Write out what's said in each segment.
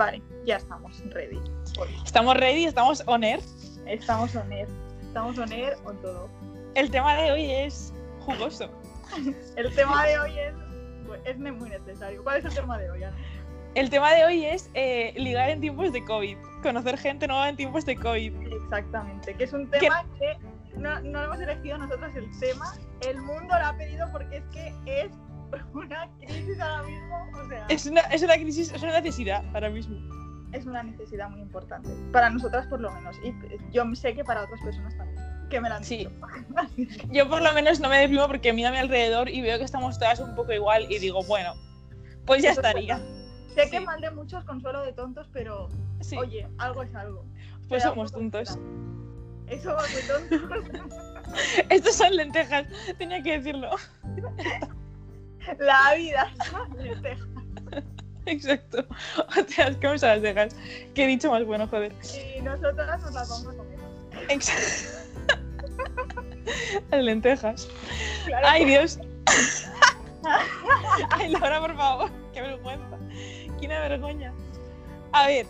Vale, ya estamos ready. Estamos ready, estamos on air. Estamos on air. Estamos on air con todo. El tema de hoy es jugoso. El tema de hoy es, pues, es muy necesario. ¿Cuál es el tema de hoy, Ana? El tema de hoy es eh, ligar en tiempos de COVID. Conocer gente nueva en tiempos de COVID. Exactamente, que es un tema que no, no hemos elegido nosotros el tema. El mundo lo ha pedido porque es que es una crisis ahora mismo. O sea, Es una, es una crisis, es una necesidad ahora mismo. es una necesidad muy importante. Para nosotras, por lo menos. Y yo sé que para otras personas también. Que me la han Sí. dicho. Yo por lo menos no me deprimo porque miro a mi alrededor y veo que estamos todas un poco igual y digo, bueno, pues ya Eso es estaría. sé que mal de muchos, consuelo de tontos, pero Sí, oye, algo es algo. pues somos tontos. Eso va muy tontos. Estos son lentejas, tenía que decirlo. La vida una lenteja. Exacto. O sea, es que vamos a las cejas. Qué dicho más bueno, joder. Y nosotras nos las vamos a comer. Exacto. Las lentejas. Claro, Ay, Dios. Ay, Laura, por favor. Qué vergüenza. Qué una vergüenza. A ver,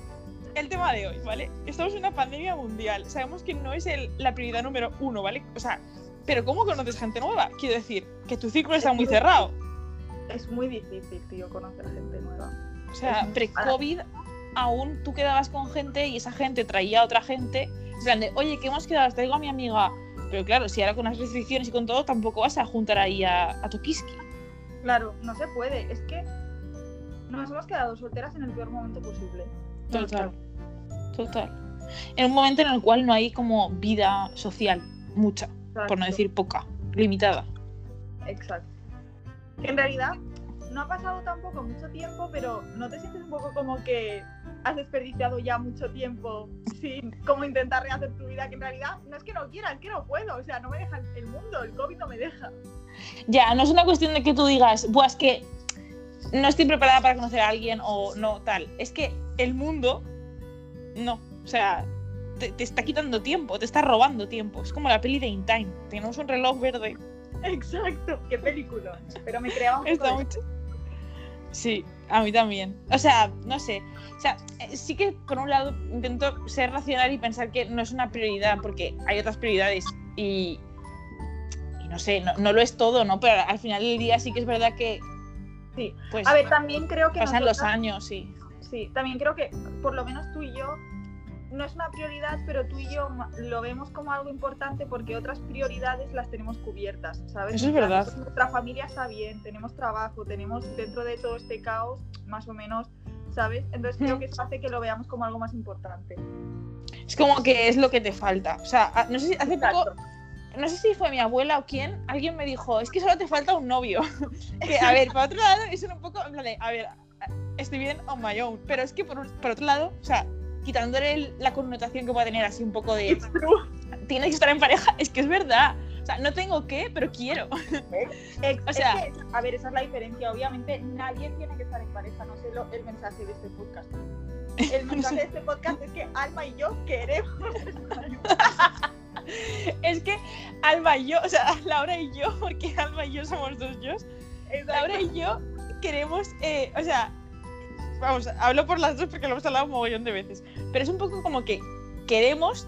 el tema de hoy, ¿vale? Estamos en una pandemia mundial. Sabemos que no es el- la prioridad número uno, ¿vale? O sea, pero ¿cómo conoces gente nueva? Quiero decir, que tu círculo está muy cerrado. Es muy difícil, tío, conocer gente nueva. O sea, pre-COVID aún tú quedabas con gente y esa gente traía a otra gente. En plan de, oye, que hemos quedado, traigo a mi amiga. Pero claro, si ahora con las restricciones y con todo, tampoco vas a juntar ahí a, a Tokiski. Claro, no se puede. Es que nos hemos quedado solteras en el peor momento posible. Total. Total. En un momento en el cual no hay como vida social, mucha, por no decir poca, limitada. Exacto. En realidad, no ha pasado tampoco mucho tiempo, pero ¿no te sientes un poco como que has desperdiciado ya mucho tiempo sin como intentar rehacer tu vida? Que en realidad no es que no quiera, es que no puedo. O sea, no me deja el- mundo, el COVID no me deja. Ya, no es una cuestión de que tú digas, Buah, es que no estoy preparada para conocer a alguien o no tal. Es que el mundo, no. O sea, te, te está quitando tiempo, te está robando tiempo. Es como la peli de In Time. Tenemos un reloj verde. Exacto. Qué película. Pero me creaba un poco Está de- mucho. Sí, a mí también. O sea, no sé. O sea, eh, sí que por un lado intento ser racional y pensar que no es una prioridad, porque hay otras prioridades y, y no sé, no, no lo es todo, ¿no? Pero al final del día sí que es verdad que, Sí. pues, A ver, también creo que pasan los años, sí. Sí, también creo que por lo menos tú y yo no es una prioridad, pero tú y yo lo vemos como algo importante porque otras prioridades las tenemos cubiertas, ¿sabes? Eso es verdad. Nuestra familia está bien, tenemos trabajo, tenemos dentro de todo este caos, más o menos, ¿sabes? Entonces creo que eso hace que lo veamos como algo más importante. Es como que es lo que te falta. O sea, no sé si hace poco, Exacto. no sé si fue mi abuela o quién, alguien me dijo, es que solo te falta un novio. que, a ver, por otro lado, es un poco, en plan de, a ver, estoy bien on my own, pero es que por, por otro lado, o sea, quitándole la connotación que puede tener así un poco de, tienes que estar en pareja, es que es verdad. O sea, no tengo que, pero quiero. Ex- O es sea- que, a ver, esa es la diferencia. Obviamente nadie tiene que estar en pareja, no sé lo- el mensaje de este podcast. El mensaje de este podcast es que Alma y yo queremos Es que Alba y yo, o sea, Laura y yo, porque Alba y yo somos dos yo. Laura y yo queremos, eh, o sea, vamos, hablo por las dos porque lo hemos hablado un mogollón de veces, pero es un poco como que queremos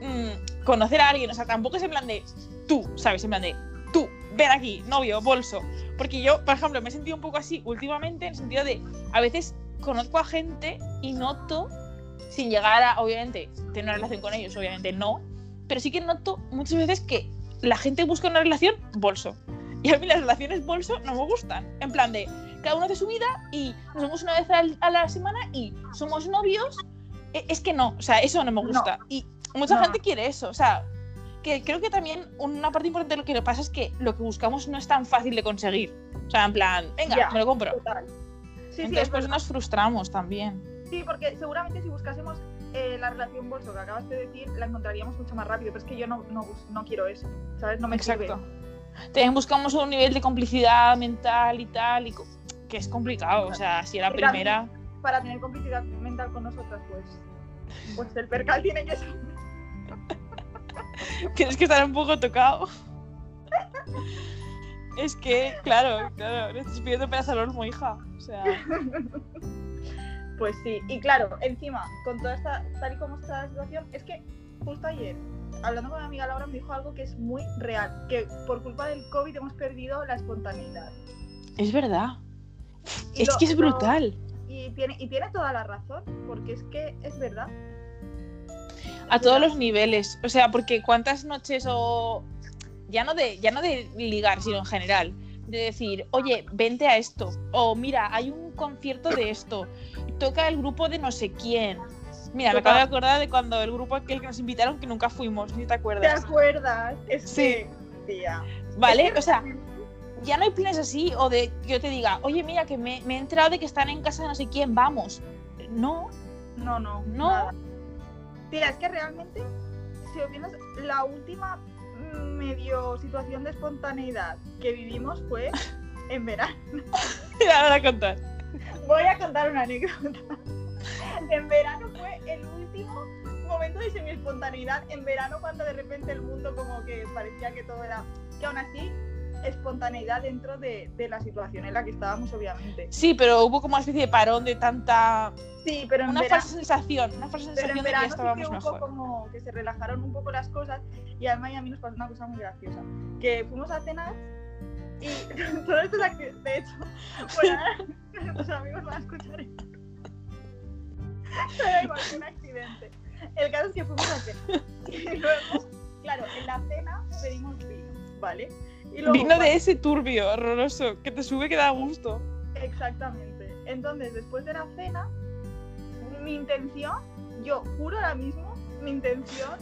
mm, conocer a alguien, o sea, tampoco es en plan de tú, ¿sabes? En plan de tú, ven aquí, novio, bolso. Porque yo, por ejemplo, me he sentido un poco así últimamente, en el sentido de, a veces conozco a gente y noto, sin llegar a, obviamente, tener una relación con ellos, obviamente no, pero sí que noto muchas veces que la gente busca una relación bolso. Y a mí las relaciones bolso no me gustan. En plan de, cada uno hace su vida y nos vemos una vez al- a la semana y somos novios. E- Es que no, o sea, eso no me gusta. Y mucha No. gente quiere eso, o sea, que creo que también una parte importante de lo que le pasa es que lo que buscamos no es tan fácil de conseguir. O sea, en plan, venga, Ya. me lo compro. Total. Sí, sí, Entonces, es pues nos frustramos también. Sí, porque seguramente si buscásemos eh, la relación bolso que acabas de decir, la encontraríamos mucho más rápido. Pero es que yo no, no, no quiero eso, ¿sabes? No me Exacto. sirve. También buscamos un nivel de complicidad mental y tal, y que es complicado. O sea, si a la Y también- primera. Para tener complicidad mental con nosotras, pues, pues el percal tiene que ser. Tienes que estar un poco tocado. Es que, claro, claro, le estás pidiendo pedazo al olmo, hija. O sea, Pues sí, y claro, encima, con toda esta, tal y como está la situación, es que justo ayer, hablando con mi amiga Laura, me dijo algo que es muy real, que por culpa del COVID hemos perdido la espontaneidad. Es verdad. Y Es lo- que es lo- brutal. Y tiene, y tiene toda la razón, porque es que es verdad. A todos los niveles. O sea, porque cuántas noches o. Ya no de, ya no de ligar, sino en general. De decir, oye, vente a esto. O mira, hay un concierto de esto. Toca el grupo de no sé quién. Mira, me acabo de acordar de cuando el grupo aquel que nos invitaron que nunca fuimos, si te ¿Te acuerdas. acuerdas? Es Sí. que, tía. ¿Vale? O sea, ya no hay planes así o de que yo te diga, oye, mira, que me, me he enterado de que están en casa de no sé quién, vamos. No, No, no. No. nada. Tía, es que realmente, si opinas, la última medio situación de espontaneidad que vivimos fue en verano. ya voy a contar. Voy a contar una anécdota. En verano fue el último momento de semi-espontaneidad. En verano, cuando de repente el mundo, como que parecía que todo era. que aún así, espontaneidad dentro de, de la situación en la que estábamos, obviamente. Sí, pero hubo como una especie de parón de tanta. Sí, pero en Una verano. falsa sensación, una falsa Pero sensación en de que verano sí estábamos que hubo mejor. como que se relajaron un poco las cosas y además y a mí nos pasó una cosa muy graciosa. Que fuimos a cenar y todo esto es acci- de hecho, bueno, ahora nuestros amigos van a escuchar esto. Pero igual, un accidente. El caso es que fuimos a cenar y luego, claro, en la cena pedimos vino, ¿vale? Y luego, Vino de ese turbio, horroroso, que te sube que da gusto. Exactamente. Entonces, después de la cena, mi intención, yo juro ahora mismo, mi intención,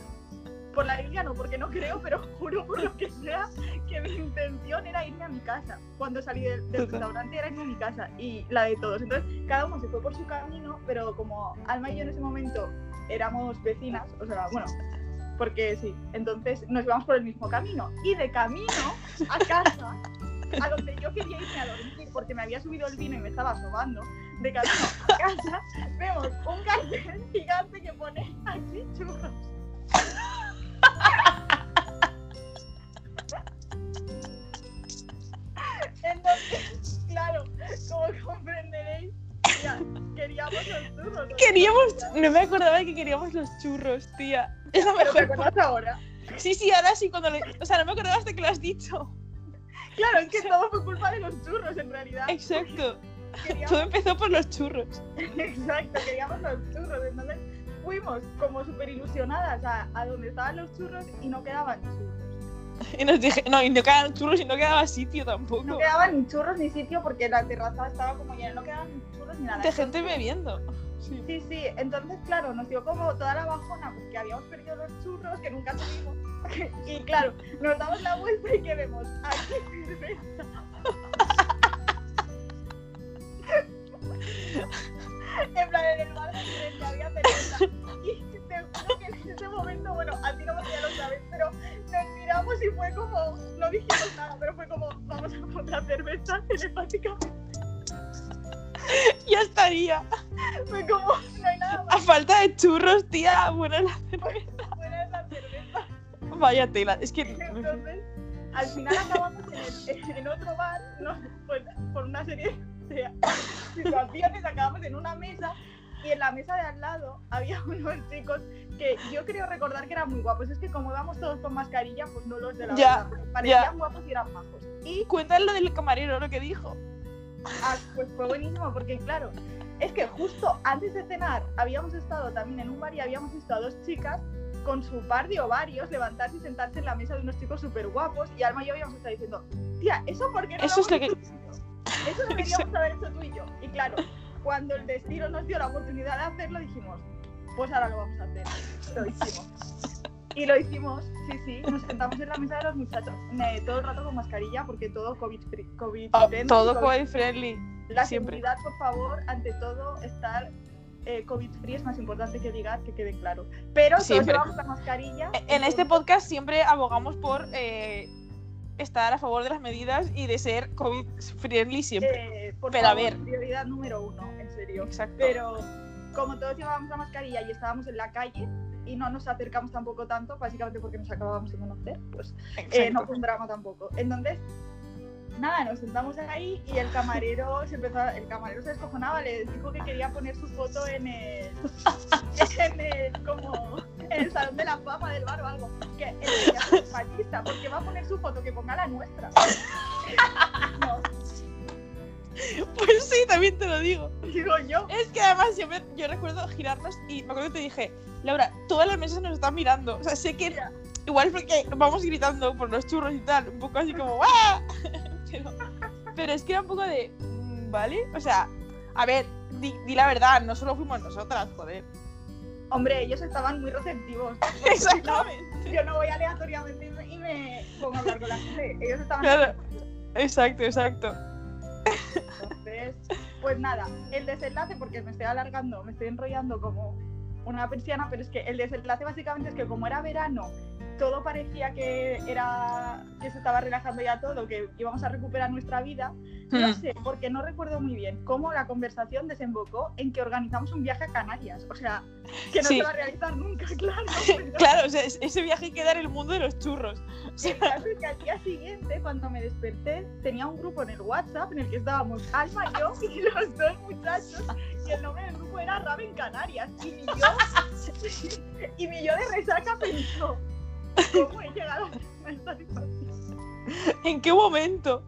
por la Biblia no, porque no creo, pero juro por lo que sea, que mi intención era irme a mi casa. Cuando salí del, del restaurante era irme a mi casa y la de todos. Entonces, cada uno se fue por su camino, pero como Alma y yo en ese momento éramos vecinas, o sea, bueno, porque sí, entonces nos íbamos por el mismo camino. Y de camino a casa, a donde yo quería irme a dormir, porque me había subido el vino y me estaba sobando, de camino a casa, vemos un cartel gigante que pone aquí churros. Entonces, claro, como comprenderéis, queríamos los churros. ¿no? Queríamos. No me acordaba de que queríamos los churros, tía. Es la Pero te mejor. acuerdas ahora. Sí, sí, ahora sí, cuando le... O sea, no me acordaba hasta que lo has dicho. Claro, es que todo fue culpa de los churros en realidad. Exacto. Queríamos Todo empezó por los churros. Exacto, queríamos los churros. Entonces fuimos como súper ilusionadas a, a donde estaban los churros y no quedaban churros. Y nos dije, no, y no quedaban churros y no quedaba sitio tampoco. No quedaban ni churros ni sitio porque la terraza estaba como llena, no quedaban ni churros ni nada. De gente bebiendo. Sí. Sí, sí, entonces claro, nos dio como toda la bajona porque habíamos perdido los churros que nunca tuvimos. Y claro, nos damos la vuelta y que vemos aquí cerveza. y fue como, no dijimos nada, pero fue como, vamos a comprar cerveza telepáticamente. Ya estaría. Fue como, no hay nada A más falta de churros, tía. Bueno, la cerveza. fuera de la cerveza. Vaya tela. Es que. Entonces, al final acabamos en, el- en otro bar, no, pues, por una serie de situaciones, acabamos en una mesa y en la mesa de al lado había unos chicos que yo creo recordar que eran muy guapos. Es que como íbamos todos con mascarilla, pues no los de la Ya, verdad, parecían ya. guapos y eran majos. Y Cuéntale lo del camarero, lo que dijo. ah, pues fue buenísimo porque claro, es que justo antes de cenar habíamos estado también en un bar y habíamos visto a dos chicas con su par de ovarios levantarse y sentarse en la mesa de unos chicos súper guapos y Alma y yo habíamos estado diciendo, tía, ¿eso por qué no Eso lo es lo que- hecho tú y yo? Eso deberíamos haber hecho tú y yo. Y claro, cuando el destino nos dio la oportunidad de hacerlo, dijimos, pues ahora lo vamos a hacer. Lo hicimos. Y lo hicimos, sí, sí, nos sentamos en la mesa de los muchachos, eh, todo el rato con mascarilla, porque todo COVID, free- COVID Oh, friendly, todo COVID COVID friendly. la Siempre. seguridad, por favor, ante todo, estar eh, COVID-free es más importante que ligar, que quede claro. Pero todos Siempre. llevamos la mascarilla. En este podcast siempre abogamos por eh, estar a favor de las medidas y de ser COVID friendly siempre. Por Pero a favor, ver. prioridad número uno, en serio. Exacto. Pero como todos llevábamos la mascarilla y estábamos en la calle y no nos acercamos tampoco tanto, básicamente porque nos acabábamos de conocer, pues eh, no fue un drama tampoco. Entonces, nada, nos sentamos ahí y el camarero se empezó, el camarero se descojonaba, le dijo que quería poner su foto en el, en el, como, en el salón de la fama del bar o algo. Que él quería ser machista, porque va a poner su foto, que ponga la nuestra. No, Pues sí, también te lo digo. digo yo. Es que además siempre yo recuerdo girarnos y me acuerdo que te dije, Laura, todas las mesas nos están mirando. O sea, sé que igual es porque vamos gritando por los churros y tal, un poco así como ¡Wah! Pero, pero es que era un poco de mm, ¿vale? O sea, a ver, di, di la verdad, no solo fuimos nosotras, joder. Hombre, ellos estaban muy receptivos. Exactamente. Yo no voy aleatoriamente y me, y me pongo a hablar con la gente. Ellos estaban Claro. Exacto, exacto. Entonces, pues nada, el desenlace, porque me estoy alargando, me estoy enrollando como una persiana, pero es que el desenlace básicamente es que como era verano, todo parecía que era que se estaba relajando ya todo, que íbamos a recuperar nuestra vida. No Hmm. sé, porque no recuerdo muy bien cómo la conversación desembocó en que organizamos un viaje a Canarias. O sea, que no Sí. se va a realizar nunca, claro. pero- Claro, o sea, es- ese viaje queda en el mundo de los churros. O sea, El caso es que al día siguiente, cuando me desperté, tenía un grupo en el WhatsApp en el que estábamos Alma, yo y los dos muchachos, y el nombre del grupo era Raven Canarias. Y mi yo, y mi yo de resaca pensó, ¿cómo he llegado a esta situación? ¿en qué momento?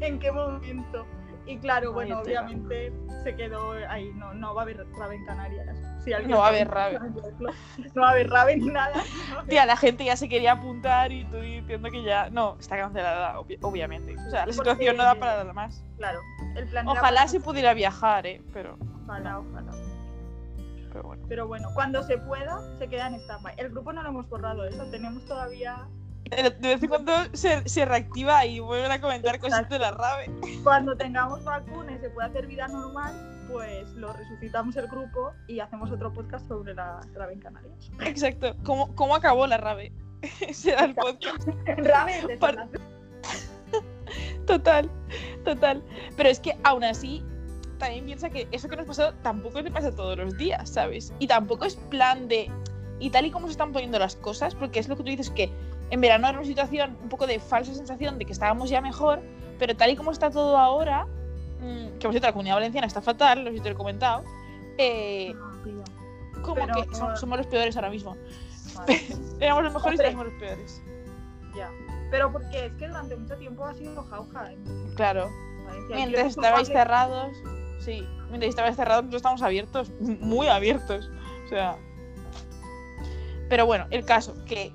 ¿En qué momento? Y claro, bueno, Ay, obviamente se quedó ahí, no, no va a haber Raven Canarias. Si alguien No va a haber Raven. No va a haber Raven ni nada. no Tía, la gente ya se quería apuntar y tú diciendo que ya. No, está cancelada, obvi- obviamente. O sea, la Porque- situación no da para nada más. Claro, el plan Ojalá se pudiera viajar, ¿eh? Pero, Ojalá, ojalá. Pero bueno. Pero bueno, cuando se pueda, se queda en stand-by. El grupo no lo hemos borrado, ¿eh? lo tenemos todavía. De vez en cuando se, se reactiva y vuelven a comentar cosas de la rave. Cuando tengamos vacuna y se pueda hacer vida normal, pues lo resucitamos el grupo y hacemos otro podcast sobre la rave en Canarias. Exacto. ¿Cómo, cómo acabó la rave? Ese era el podcast. rave de Total, total. Pero es que aún así, también piensa que eso que nos pasó tampoco te pasa todos los días, ¿sabes? Y tampoco es plan de. Y tal y como se están poniendo las cosas, porque es lo que tú dices que en verano era una situación un poco de falsa sensación de que estábamos ya mejor, pero tal y como está todo ahora, mm, que por cierto la comunidad valenciana está fatal, lo he comentado, eh, como Pero- que som- somos los peores ahora mismo. Vale, Éramos los mejores y Hombre. ahora somos los peores. ya. Pero porque es que durante mucho tiempo ha sido jauja en Claro. Valencia. Mientras estabais cerrados, sí, mientras estabais cerrados, nosotros estamos abiertos, muy abiertos. O sea. Pero bueno, el caso, que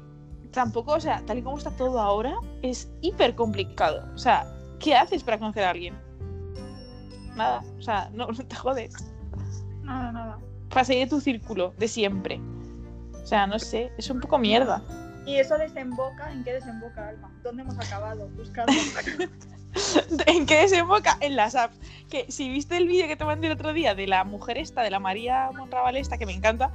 tampoco, o sea, tal y como está todo ahora, es hiper complicado. O sea, ¿qué haces para conocer a alguien? Nada, o sea, no, no te jodes. Nada, nada. Para seguir tu círculo de siempre. O sea, no sé, es un poco mierda. Y eso desemboca, ¿en qué desemboca, Alma? ¿Dónde hemos acabado? Buscando. ¿En qué desemboca? En las apps. Que si viste el vídeo que te mandé el otro día de la mujer esta, de la María Monraval esta, que me encanta,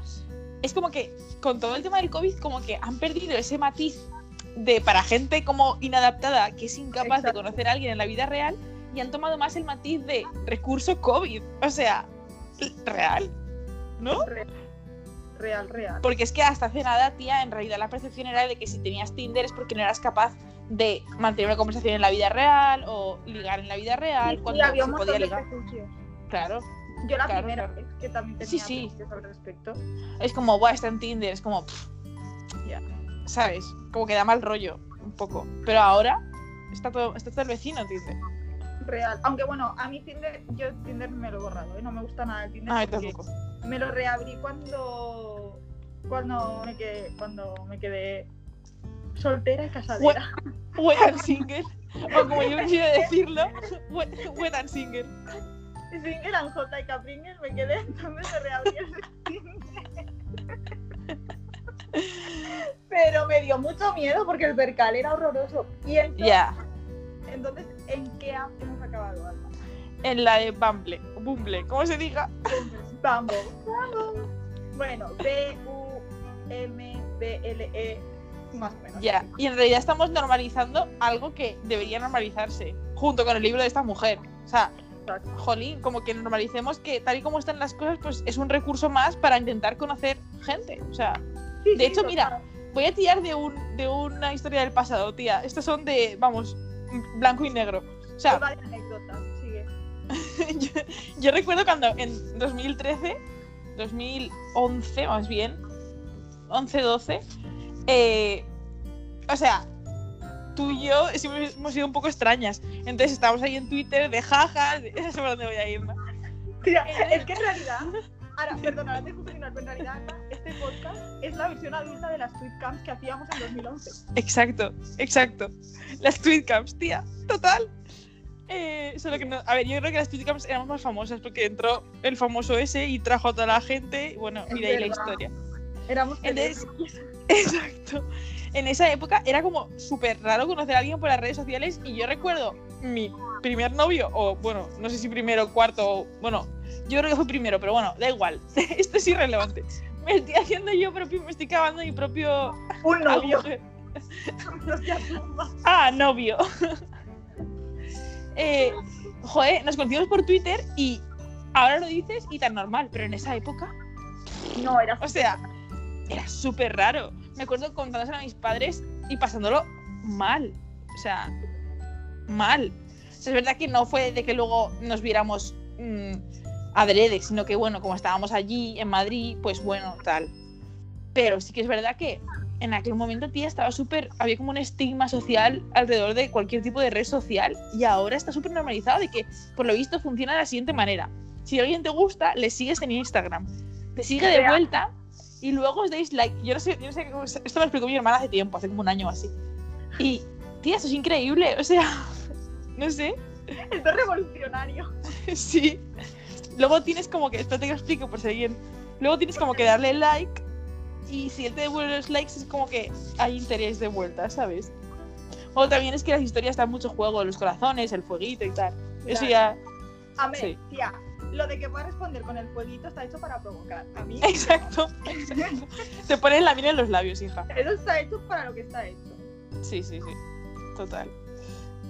es como que con todo el tema del COVID, como que han perdido ese matiz de para gente como inadaptada, que es incapaz Exacto. de conocer a alguien en la vida real, y han tomado más el matiz de recurso COVID. O sea, real. ¿No? Real, real, real. Porque es que hasta hace nada, tía, en realidad la percepción era de que si tenías Tinder es porque no eras capaz de mantener una conversación en la vida real o ligar en la vida real Sí, cuando había se un podía ligar. Claro. Yo la Claro, primera claro. vez que también tenía Sí, sí. al respecto. Es como, buah, está en Tinder, es como, ya, ¿sabes? Como que da mal rollo, un poco. Pero ahora está todo, está todo el vecino Tinder. Real. Aunque bueno, a mí Tinder, yo Tinder me lo he borrado, ¿eh? no me gusta nada el Tinder. Ay, porque tampoco. Me lo reabrí cuando cuando me quedé, cuando me quedé soltera y casadera. Wet and single. O como yo quisiera decirlo, wet, wet and single. Single and J y Capringer me quedé, entonces me reabrí el. Pero me dio mucho miedo porque el percal era horroroso. Y entonces, ¿en qué app hemos acabado, Alma? en la de Bumble, Bumble, ¿cómo se diga? Bumble. Bumble. Bueno, B-U-M-B-L-E, más o menos. Ya, y en realidad estamos normalizando algo que debería normalizarse, junto con el libro de esta mujer. O sea, jolín, como que normalicemos que tal y como están las cosas, pues es un recurso más para intentar conocer gente. O sea, Sí, De sí, hecho, mira, voy a tirar de, un, de una historia del pasado, tía. Estos son de, vamos, blanco y negro. O sea, yo, yo recuerdo cuando en 2013, 2011 más bien, 11-12, eh, o sea, tú y yo siempre hemos sido un poco extrañas. Entonces estábamos ahí en Twitter de jajas, de, no sé por dónde voy a ir, ¿no? Tía, es que en realidad, ahora, perdona, te dejo continuar, pero en realidad este podcast es la versión adulta de las tweetcams que hacíamos en 2011. Exacto, exacto. Las tweetcams, tía, total. Eh, solo que no, a ver, yo creo que las tweetcams éramos más famosas porque entró el famoso ese y trajo a toda la gente. y Bueno, Es y de ahí la historia. Éramos Entonces-. Exacto. En esa época era como súper raro conocer a alguien por las redes sociales y yo recuerdo mi primer novio, o bueno, no sé si primero cuarto, o, bueno, yo creo que fue primero, pero bueno, da igual, esto es irrelevante. Me estoy haciendo yo propio, me estoy cavando mi propio Un novio. Ah, novio. Eh, joder, nos conocimos por Twitter y ahora lo dices y tan normal, pero en esa época, No, era o sea, era súper raro. Me acuerdo contándoselo a mis padres y pasándolo mal. O sea, mal. O sea, es verdad que no fue de que luego nos viéramos mm, adrede, sino que bueno, como estábamos allí en Madrid, pues bueno, tal. Pero sí que es verdad que en aquel momento, tía, estaba súper. Había como un estigma social alrededor de cualquier tipo de red social. Y ahora está súper normalizado de que, por lo visto, funciona de la siguiente manera. Si alguien te gusta, le sigues en Instagram. Te sigue de vuelta y luego os dais like. Yo no sé, yo no sé cómo- esto me lo explicó mi hermana hace tiempo, hace como un año o así. Y, tía, eso es increíble. O sea, no sé. Esto es revolucionario. Sí. Luego tienes como que, esto te lo explico por si alguien. Luego tienes como que darle like y si él te devuelve los likes es como que hay interés de vuelta, ¿sabes? O también es que las historias dan mucho juego, los corazones, el fueguito y tal. Eso ya. A ver, Sí. tía, lo de que pueda responder con el fueguito está hecho para provocar. A mí, Exacto. exacto. Te ponen la miel en los labios, hija. eso está hecho para lo que está hecho. Sí, sí, sí. Total.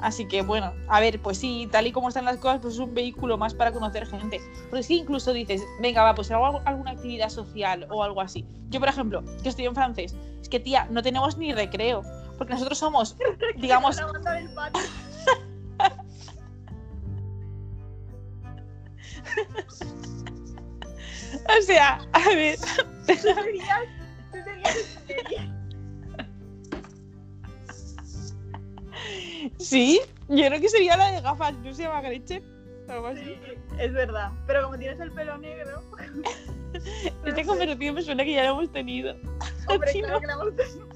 Así que bueno, a ver, pues sí, tal y como están las cosas, pues es un vehículo más para conocer gente. Porque que incluso dices, venga, va, pues hago alguna actividad social o algo así. Yo, por ejemplo, que estoy en francés, es que tía, no tenemos ni recreo. Porque nosotros somos, digamos, o sea, a ver, Tú serías, tú serías sí, yo creo que sería la de gafas, no se llama Gretchen. algo así. Sí, es verdad. Pero como tienes el pelo negro, Esta conversación me suena que ya la hemos tenido. hombre, Sí, claro no. que la hemos tenido.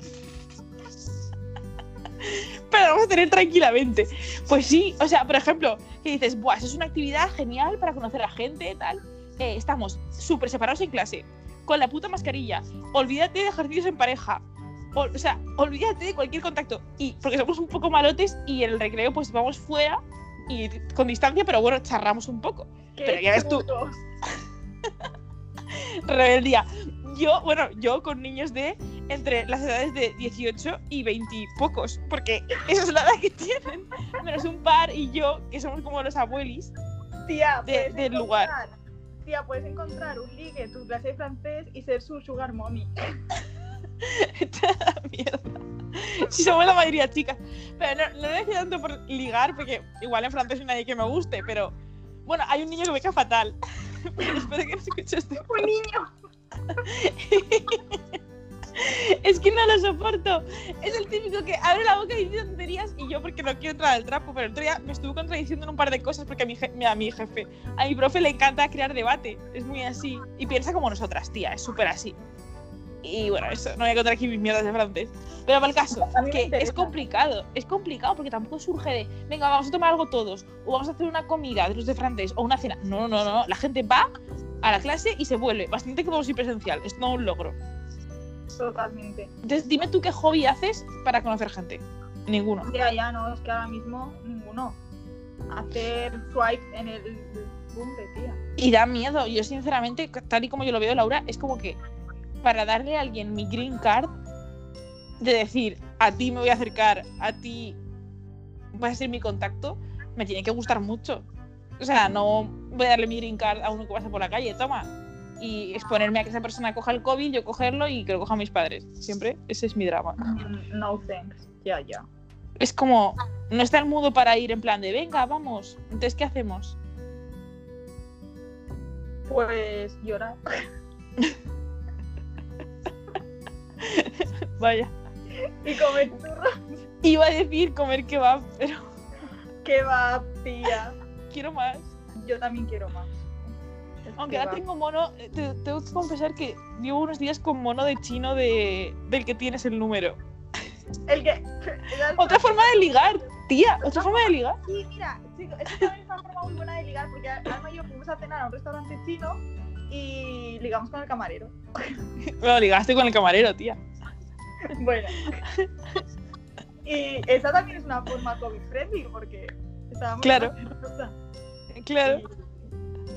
pero la vamos a tener tranquilamente. Pues sí, o sea, por ejemplo, que dices, Buah, eso es una actividad genial para conocer a gente, tal. Eh, estamos súper separados en clase, con la puta mascarilla. Olvídate de ejercicios en pareja. O, o sea, olvídate de cualquier contacto. Y porque somos un poco malotes y en el recreo, pues vamos fuera y con distancia, pero bueno, charramos un poco. Qué Pero ya ves tú. Rebeldía. Yo, bueno, yo con niños de entre las edades de 18 y 20 y pocos, porque esa es la edad que tienen, menos un par y yo, que somos como los abuelis. Tía, De- del lugar. Tía, puedes encontrar un ligue tu clase de francés y ser su sugar mommy. Mierda. Si somos la mayoría chicas. Pero no, no lo decía tanto por ligar, porque igual en francés no hay nadie que me guste, pero bueno, hay un niño que me cae fatal. Pero espero que no escuche este ¡Un niño! Es que no lo soporto. Es el típico que abre la boca y dice tonterías y yo porque no quiero entrar al trapo. Pero el otro día me estuve contradiciendo en un par de cosas porque a mi, je- a mi jefe, a mi profe le encanta crear debate. Es muy así. Y piensa como nosotras, tía. Es súper así. Y bueno, eso, no voy a contar aquí mis mierdas de francés. Pero para el caso, que interesa. es complicado. Es complicado porque tampoco surge de, venga, vamos a tomar algo todos. O vamos a hacer una comida de los de francés o una cena. No, no, no. La gente va a la clase y se vuelve. Bastante como si presencial. Es todo un logro. Totalmente. Entonces, dime tú qué hobby haces para conocer gente. Ninguno. Ya, ya, no, es que ahora mismo ninguno. Hacer swipe en el bumble, tía. Y da miedo. Yo, sinceramente, tal y como yo lo veo, Laura, es como que para darle a alguien mi green card, de decir, a ti me voy a acercar, a ti vas a ser mi contacto, me tiene que gustar mucho. O sea, no voy a darle mi green card a uno que pasa por la calle, toma. Y exponerme a que esa persona coja el COVID, yo cogerlo y que lo cojan mis padres. Siempre ese es mi drama. No thanks. Ya, ya. Es como, no está el mudo para ir en plan de, venga, vamos. Entonces, ¿qué hacemos? Pues llorar. Vaya. Y comer churros. Iba a decir comer kebab, pero Que va, tía. quiero más. Yo también quiero más. Es Aunque que ahora tengo mono, eh, te, tengo que confesar que llevo unos días con mono de chino de, del que tienes el número. El que. Otra forma de ligar, tía, otra forma de ligar. Sí, mira, chicos, esto también es una forma muy buena de ligar porque Alma y yo fuimos a cenar a un restaurante chino y ligamos con el camarero. Bueno, ligaste con el camarero, tía. Bueno. Y esa también es una forma COVID-friendly porque estábamos. Claro. Claro,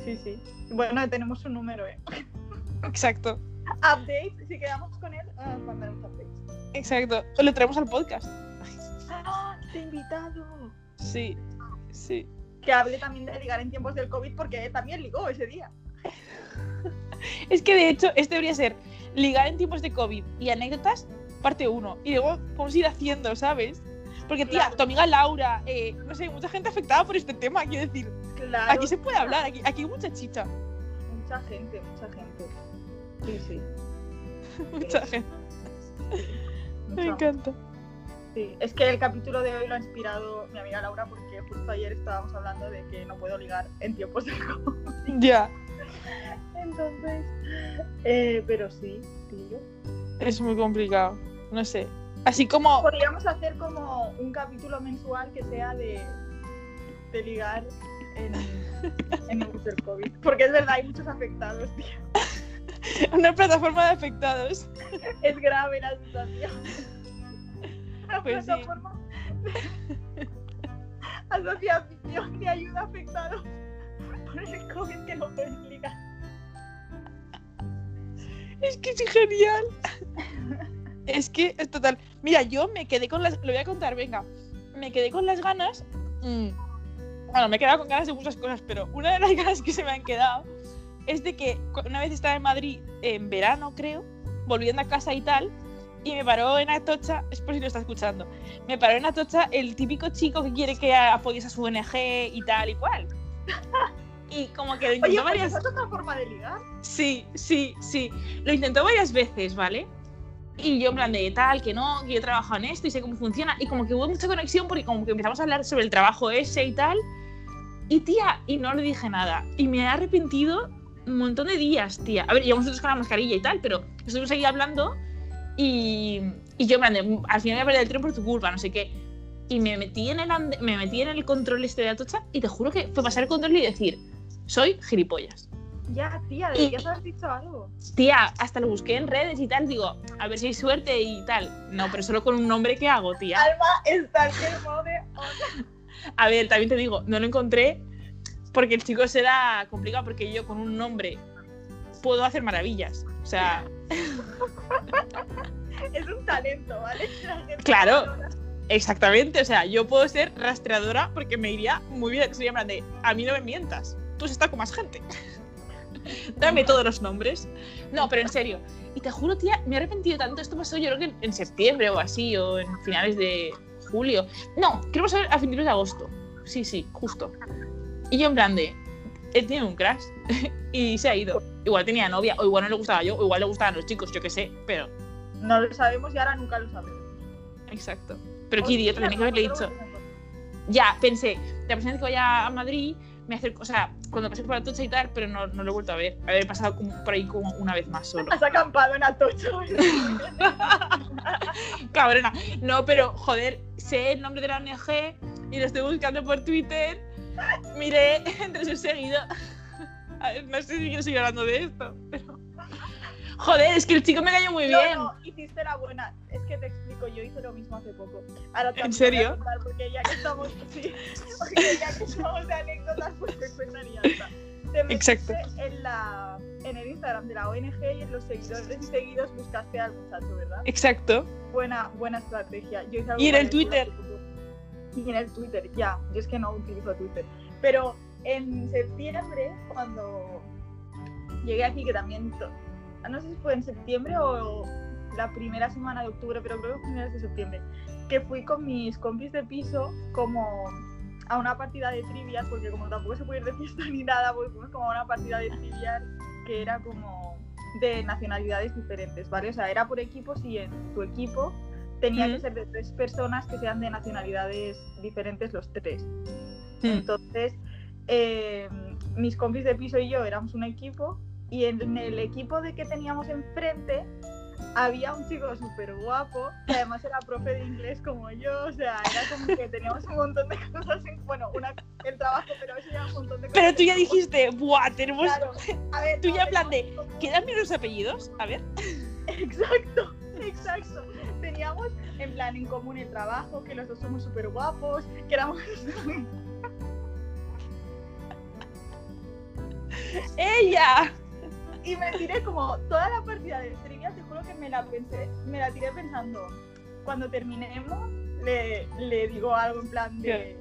Sí, sí. Bueno, tenemos su número, ¿eh? exacto, Updates, si quedamos con él, ah, mandaremos updates. exacto. O lo traemos al podcast. ¡Ah! ¡Te he invitado! Sí, sí. Que hable también de ligar en tiempos del COVID porque él también ligó ese día. Es que de hecho, este debería ser ligar en tiempos de COVID y anécdotas, parte 1. Y luego vamos a ir haciendo, ¿sabes? Porque, tía, Claro. tu amiga Laura, eh, no sé, mucha gente afectada por este tema, quiero decir. Claro. Aquí se puede hablar, aquí, aquí hay mucha chicha. Mucha gente, mucha gente. Sí, sí. Mucha gente. Me encanta. Sí, es que el capítulo de hoy lo ha inspirado mi amiga Laura porque justo ayer estábamos hablando de que no puedo ligar en tiempos de COVID. Ya, Entonces, eh, pero sí, tío. es muy complicado. No sé. Así como. Podríamos hacer como un capítulo mensual que sea de, de ligar en, en tiempos del COVID. Porque es verdad, hay muchos afectados, tío. Una plataforma de afectados. Es grave la situación. Una Pues sí. plataforma de asociación de ayuda afectados por el COVID que no pueden ligar. Es que es genial. Es que es total. Mira, yo me quedé con las. Lo voy a contar, venga. Me quedé con las ganas. mm, Bueno, me he quedado con ganas de muchas cosas, pero una de las ganas que se me han quedado es de que una vez estaba en Madrid en verano, creo, volviendo a casa y tal, y me paró en Atocha, es por si lo está escuchando, me paró en Atocha el típico chico que quiere que apoyes a su ONG y tal y cual. Y como que lo intentó Oye, varias esa es otra forma de ligar. Sí, sí, sí. Lo intentó varias veces, ¿vale? Y yo en plan de tal, que no, que yo he trabajado en esto y sé cómo funciona. Y como que hubo mucha conexión porque como que empezamos a hablar sobre el trabajo ese y tal. Y tía, y no le dije nada. Y me he arrepentido un montón de días, tía. A ver, llevamos nosotros con la mascarilla y tal, pero estuvimos ahí hablando y, y yo en plan de, al final voy a perder el tren por tu culpa, no sé qué. Y me metí en el, ande- me metí en el control este de Atocha y te juro que fue pasar el control y decir, soy gilipollas. Ya, tía, deberías haber dicho algo. Tía, hasta lo busqué en redes y tal, digo, a ver si hay suerte y tal. No, pero solo con un nombre que hago, tía. Alma está de A ver, también te digo, no lo encontré porque el chico será complicado porque yo con un nombre puedo hacer maravillas. O sea, Es un talento, ¿vale? Claro. exactamente, o sea, yo puedo ser rastreadora porque me iría muy bien. Sería en de, a mí no me mientas, tú has estado con más gente. Dame todos los nombres. No, pero en serio. Y te juro, tía, me he arrepentido tanto. Esto pasó yo creo que en- en septiembre o así, o en finales de julio. No, creo que pasó a finales de agosto. Sí, sí, justo. Y yo en plan de, él tiene un crash y se ha ido. Igual tenía novia, o igual no le gustaba yo, o igual le gustaban los chicos, yo qué sé, pero... No lo sabemos y ahora nunca lo sabremos. Exacto. Pero qué idiota, tenía que haberle dicho. sabemos. Ya, pensé, la próxima vez que vaya a Madrid, me acerco, o sea, cuando pasé por Atocha y tal, pero no, no lo he vuelto a ver. Haber pasado como por ahí como una vez más solo. Has acampado en Atocho. Cabrona. No, pero joder, sé el nombre de la ONG y lo estoy buscando por Twitter. Miré entre sus ver, no sé si quiero seguir hablando de esto, pero. Joder, es que el chico me cayó muy No, bien. no, hiciste la buena. Es que te explico, yo hice lo mismo hace poco. Ahora te ¿En serio? Porque ya que estamos, sí, porque ya que estamos de anécdotas, pues te cuentan y. Te Exacto. En, la, en el Instagram de la ONG y en los seguidores y seguidos buscaste al muchacho, ¿verdad? Exacto. Buena, buena estrategia. Yo hice algo Y en el Twitter. en el Twitter, ya. Yo es que no utilizo Twitter. Pero en septiembre, cuando llegué aquí, que también. to- No sé si fue en septiembre o la primera semana de octubre, pero creo que finales de septiembre. que fui con mis compis de piso como a una partida de trivias, porque como tampoco se puede ir de fiesta ni nada, pues fuimos como a una partida de trivias que era como de nacionalidades diferentes, ¿vale? O sea, era por equipos y en tu equipo tenía que Mm. ser de tres personas que sean de nacionalidades diferentes los tres. Mm. Entonces, eh, mis compis de piso y yo éramos un equipo y en el equipo de que teníamos enfrente había un chico súper guapo que además era profe de inglés como yo, o sea, era como que teníamos un montón de cosas, en, bueno, una, el trabajo, pero eso ya un montón de cosas. Pero tú ya dijiste, ¡buah! Tenemos. Claro, a ver, Tú no, ya en plan de, como- ¿Quedan bien los apellidos? A ver. Exacto, exacto. Teníamos en plan en común el trabajo, que los dos somos súper guapos, que éramos... ¡Ella! Y me tiré como toda la partida de trivia, te juro que me la pensé, me la tiré pensando, cuando terminemos, le, le digo algo en plan de.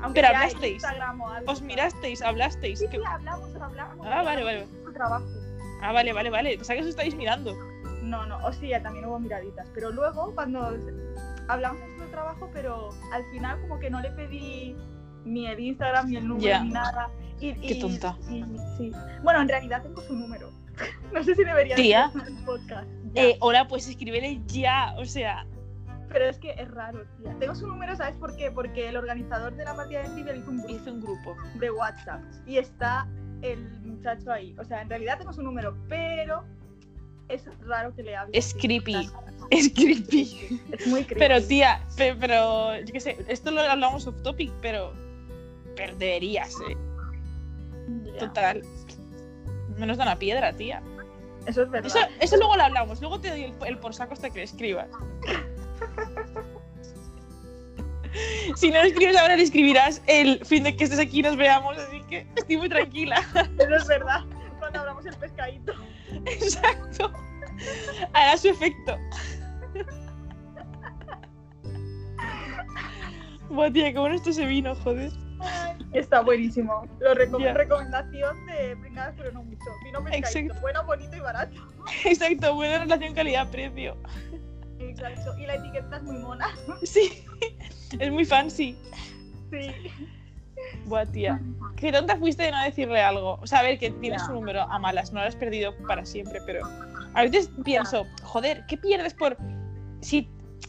Aunque Pero hablasteis. Instagram o algo. ¿Os mirasteis? ¿Hablasteis? Sí, ¿Qué- sí, hablamos, hablamos. Ah, vale, vale. trabajo. Ah, vale, vale, vale. O sea que os estáis mirando. No, no, o sí, también hubo miraditas. Pero luego, cuando hablamos de su trabajo, pero al final, como que no le pedí ni el Instagram, ni el número, ni nada. Y, Qué y- tonta. y- sí. Bueno, en realidad tengo su número. no sé si debería Tía. decirlo en el podcast. Eh, hola, pues escríbele ya. O sea, Pero es que es raro, tía. Tengo su número, ¿sabes por qué? Porque el organizador de la partida de Trivial hizo un grupo hice un grupo. de WhatsApp y está el muchacho ahí. O sea, en realidad tengo su número, pero es raro que le hable. Es creepy. Es creepy. Es muy creepy. Pero tía, pe- pero, yo qué sé, esto lo hablamos off topic, pero, pero deberías, eh. Ya. Total. Menos da una piedra, tía. Eso es verdad. Eso, eso luego lo hablamos, luego te doy el, el por saco hasta que escribas. Si no le escribes ahora, le escribirás el fin de que estés aquí y nos veamos, así que estoy muy tranquila. Eso es verdad. Cuando hablamos el pescadito. Exacto. Hará su efecto. Buah, tía, qué bueno esto se vino, joder. Está buenísimo. Lo reco- Ya. recomendación de pringadas, pero no mucho. Vino. Exacto. Bueno, bonito y barato. Exacto, buena relación calidad-precio. Exacto. Y la etiqueta es muy mona. Sí, es muy fancy. Sí. Buah, tía. Qué tonta fuiste de no decirle algo. O sea, a ver, que tienes su número a malas, no lo has perdido para siempre, pero a veces pienso, joder, ¿qué pierdes por si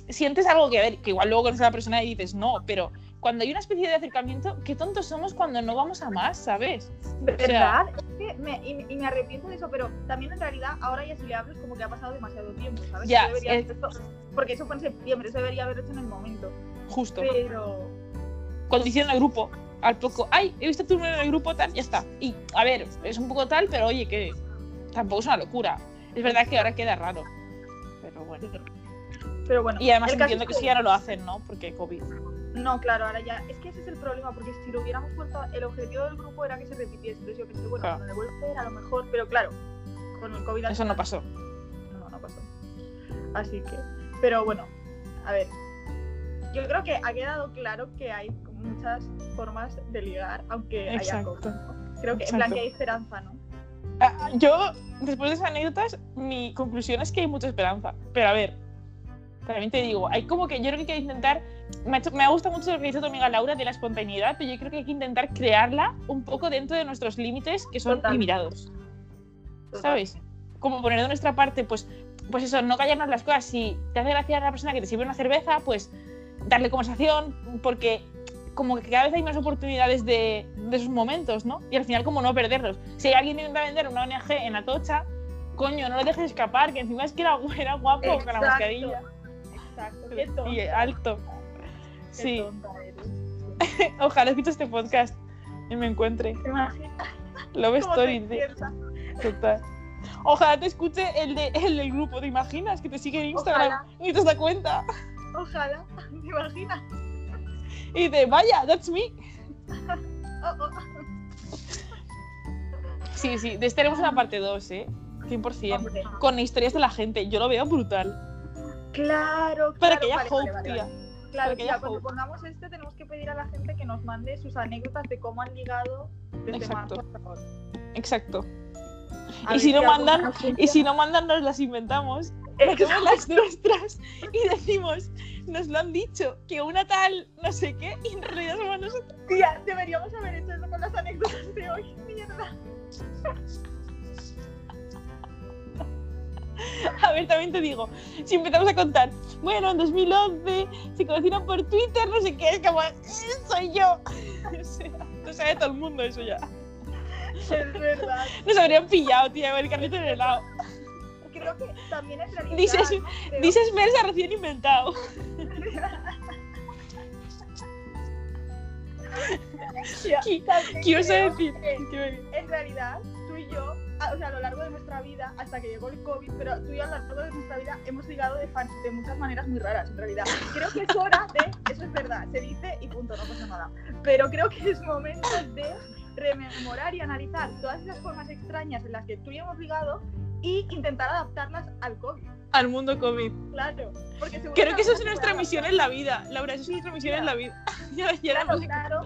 sientes algo que a ver, que igual luego conoces a la persona y dices no, pero cuando hay una especie de acercamiento, qué tontos somos cuando no vamos a más, ¿sabes? ¿Verdad? Es que me, y, y me arrepiento de eso, pero también en realidad ahora ya si le hablo es como que ha pasado demasiado tiempo, ¿sabes? Ya, Yo debería es- haber hecho- porque eso fue en septiembre, eso debería haber hecho en el momento. Justo. Pero Cuando hicieron el grupo, al poco, ay, he visto tu número en el grupo, tal, ya está. Y a ver, es un poco tal, pero oye, que tampoco es una locura. Es verdad que ahora queda raro. Pero bueno. Pero bueno. Y además entiendo es que eso ya no lo hacen, ¿no? Porque COVID. No, claro, ahora ya. Es que ese es el problema, porque si lo hubiéramos vuelto. a- El objetivo del grupo era que se repitiese. Entonces yo pensé, bueno, Claro. cuando le vuelva a ver, a lo mejor. Pero claro, con el COVID. Eso no pasó. No, no pasó. Así que. Pero bueno, a ver. Yo creo que ha quedado claro que hay muchas formas de ligar, aunque haya Exacto. COVID. ¿no? Creo que, en plan, Exacto. que hay esperanza, ¿no? Ah, Yo, después de esas anécdotas, mi conclusión es que hay mucha esperanza. Pero a ver, también te digo, hay como que yo creo que hay que intentar. Me ha, hecho- me ha gustado mucho lo que dice tu amiga Laura de la espontaneidad, pero yo creo que hay que intentar crearla un poco dentro de nuestros límites que son Total. limitados. ¿Sabes? Como poner de nuestra parte, pues, pues eso, no callarnos las cosas. Si te hace gracia a la persona que te sirve una cerveza, pues darle conversación, porque como que cada vez hay más oportunidades de, de esos momentos, ¿no? Y al final como no perderlos. Si hay alguien intenta vender una ONG en Atocha, coño, no lo dejes escapar, que encima es que era, era guapo con la Exacto. mascarilla. Exacto. Qué tonta. Y alto. Qué Sí, tonta eres. ojalá escuche este podcast y me encuentre. ¿Te imaginas Love te Story, despierta? Total. Ojalá te escuche el, de, el del grupo, ¿te imaginas? Que te sigue en Instagram Ojalá. y te das cuenta. Ojalá. ¿Te imaginas? Y dice, vaya, that's me. Sí, sí, de este haremos una parte 2, ¿eh? 100%. Hombre. Con historias de la gente, yo lo veo brutal. Claro, claro. Para que haya vale, hope, vale, vale, tía. Claro, que tía, haya cuando pongamos este tenemos que pedir a la gente que nos mande sus anécdotas de cómo han ligado desde Exacto. marzo hasta ahora. Exacto. Y si no mandan, Y si no mandan, nos las inventamos las nuestras y decimos, nos lo han dicho, que una tal no sé qué, y en realidad somos nosotros. Tía, deberíamos haber hecho eso con las anécdotas de hoy. Mierda. A ver, también te digo, si empezamos a contar, bueno, en 2011 se conocieron por Twitter, no sé qué, es como, "Eh, soy yo. O sea, lo sabe todo el mundo eso ya. Es verdad. Nos habrían pillado, tío, el carrito en el helado. Creo que también es realidad. Dices- ¿no? Dices Mersa recién inventado. ¿Qué- ¿Qué decir? que ¿Qué- En realidad, tú y yo, a- o sea, a lo largo de nuestra vida, hasta que llegó el COVID, pero tú y yo a lo largo de nuestra vida hemos ligado de, fan- de muchas maneras muy raras, en realidad. Creo que es hora de, eso es verdad, se dice y punto, no pasa nada. Pero creo que es momento de rememorar y analizar todas esas formas extrañas en las que tú y yo hemos ligado y intentar adaptarlas al COVID. Al mundo COVID. Claro. Porque Creo que eso es nuestra misión en la vida, Laura, eso es nuestra misión en la vida. Ya, ya era Claro, claro.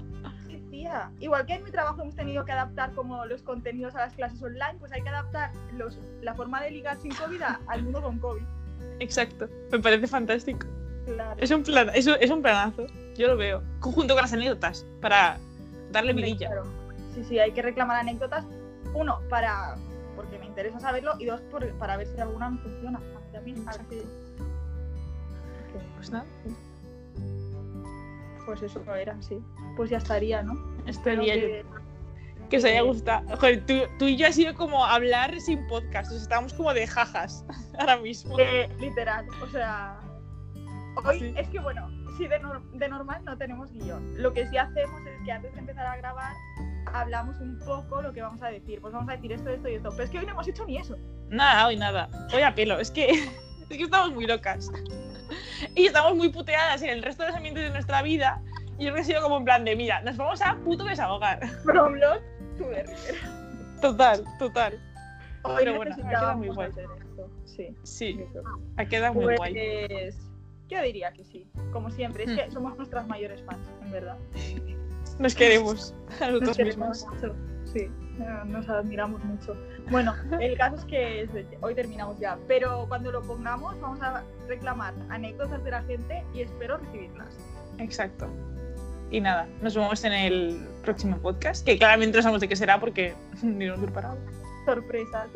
Sí, tía. Igual que en mi trabajo hemos tenido que adaptar como los contenidos a las clases online, pues hay que adaptar los, la forma de ligar sin COVID al mundo con COVID. Exacto, me parece fantástico. Claro. Es un, plan, es, un- es un planazo, yo lo veo. Conjunto con las anécdotas, para darle vidilla. claro. Sí, sí, hay que reclamar anécdotas. Uno, para interesa saberlo y dos, por- para ver si alguna me funciona. A mí también. a ver si- Pues nada, Pues eso no era, sí. Pues ya estaría, ¿no? yo- que- que os haya gustado. Joder, tú, tú y yo ha sido como hablar sin podcast, o sea, estábamos como de jajas ahora mismo. Eh, literal, o sea, hoy Sí. es que bueno, sí de, nor- de normal no tenemos guion. Lo que sí hacemos es que antes de empezar a grabar hablamos un poco lo que vamos a decir. Pues vamos a decir esto, esto y esto. Pero es que hoy no hemos hecho ni eso. Nada, hoy nada. Hoy a pelo, es que, es que estamos muy locas. Y estamos muy puteadas en el resto de los ambientes de nuestra vida. Y yo ha sido como en plan de, mira, nos vamos a puto desahogar. Promlot, tú de. Total, total. Hoy Pero bueno, ha quedado muy guay. esto. Sí. Sí, eso. ha quedado muy Pues guay. yo diría que sí. Como siempre, es Hmm. que somos nuestras mayores fans, en verdad. Nos queremos a nosotros nos mismos. Mucho. Sí, nos admiramos mucho. Bueno, el caso es que hoy terminamos ya, pero cuando lo pongamos vamos a reclamar anécdotas de la gente y espero recibirlas. Exacto. Y nada, nos vemos en el próximo podcast, que claramente no sabemos de qué será porque ni nos preparado. Sorpresa.